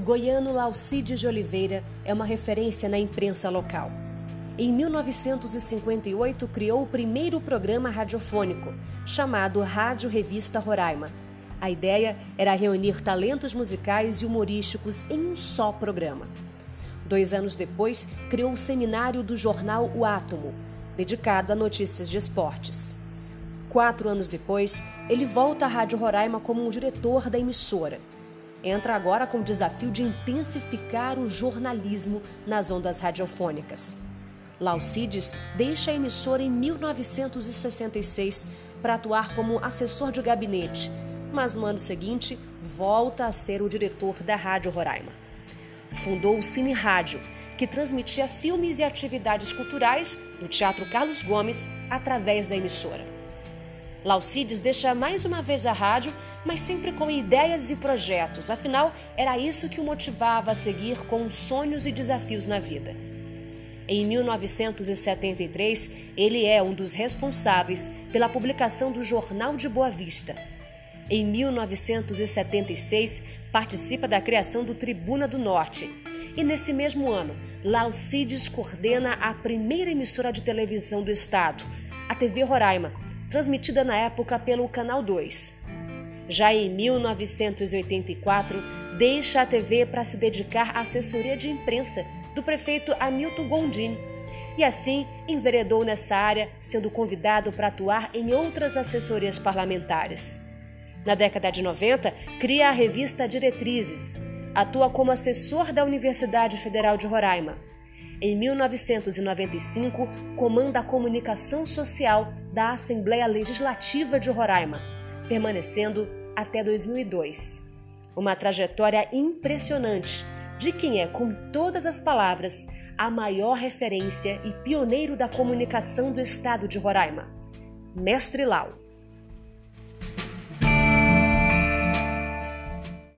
goiano Laucides de Oliveira é uma referência na imprensa local. Em 1958, criou o primeiro programa radiofônico, chamado Rádio Revista Roraima. A ideia era reunir talentos musicais e humorísticos em um só programa. Dois anos depois, criou o seminário do jornal O Átomo, dedicado a notícias de esportes. Quatro anos depois, ele volta à Rádio Roraima como um diretor da emissora entra agora com o desafio de intensificar o jornalismo nas ondas radiofônicas. Laucides deixa a emissora em 1966 para atuar como assessor de gabinete, mas no ano seguinte volta a ser o diretor da Rádio Roraima. Fundou o Cine Rádio, que transmitia filmes e atividades culturais do Teatro Carlos Gomes através da emissora. Laucides deixa mais uma vez a rádio, mas sempre com ideias e projetos, afinal, era isso que o motivava a seguir com sonhos e desafios na vida. Em 1973, ele é um dos responsáveis pela publicação do Jornal de Boa Vista. Em 1976, participa da criação do Tribuna do Norte. E nesse mesmo ano, Laucides coordena a primeira emissora de televisão do estado, a TV Roraima, transmitida na época pelo Canal 2. Já em 1984, deixa a TV para se dedicar à assessoria de imprensa do prefeito Hamilton Gondim e assim enveredou nessa área, sendo convidado para atuar em outras assessorias parlamentares. Na década de 90, cria a revista Diretrizes, atua como assessor da Universidade Federal de Roraima em 1995, comanda a comunicação social da Assembleia Legislativa de Roraima, permanecendo até 2002. Uma trajetória impressionante de quem é, com todas as palavras, a maior referência e pioneiro da comunicação do estado de Roraima, Mestre Lau.